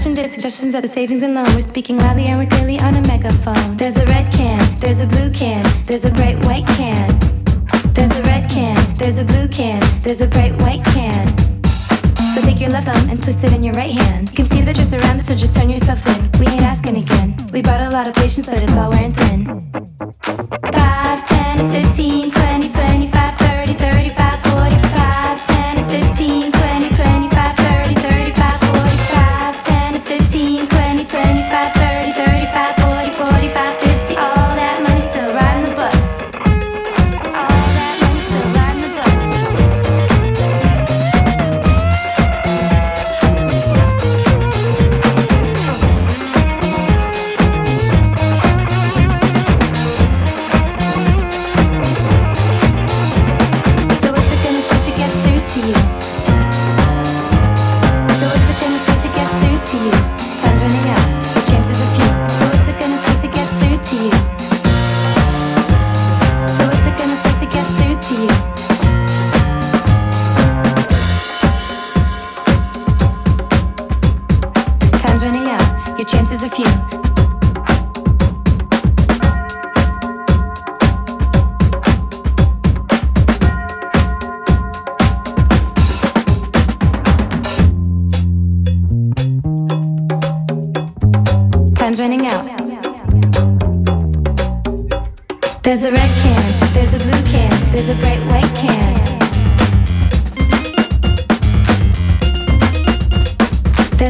suggestions at the savings and loan. We're speaking loudly and we're clearly on a megaphone. There's a red can, there's a blue can, there's a bright white can. There's a red can, there's a blue can, there's a bright white can. So take your left thumb and twist it in your right hand. You can see that you're surrounded, so just turn yourself in. We ain't asking again. We brought a lot of patience, but it's all wearing thin. 5, 10, 15, 20.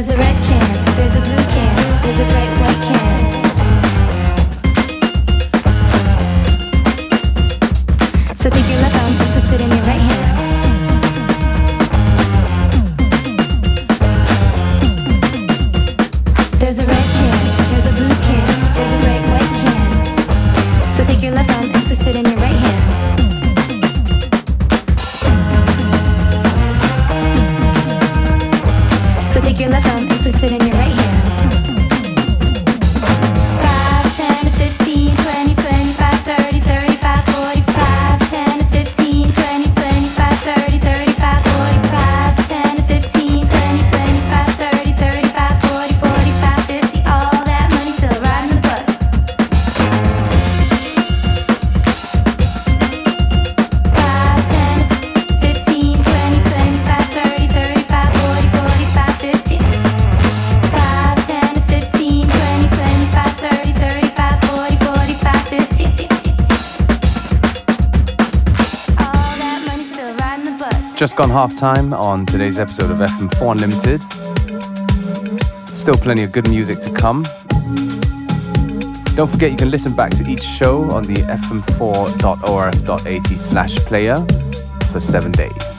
resurrection. gone half time on today's episode of FM4 Unlimited. Still plenty of good music to come. Don't forget you can listen back to each show on the fm4.orf.at slash player for seven days.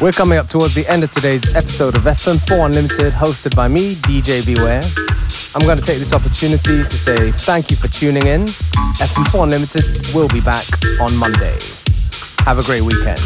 We're coming up towards the end of today's episode of FM4 Unlimited, hosted by me, DJ Beware. I'm going to take this opportunity to say thank you for tuning in. FM4 Unlimited will be back on Monday. Have a great weekend.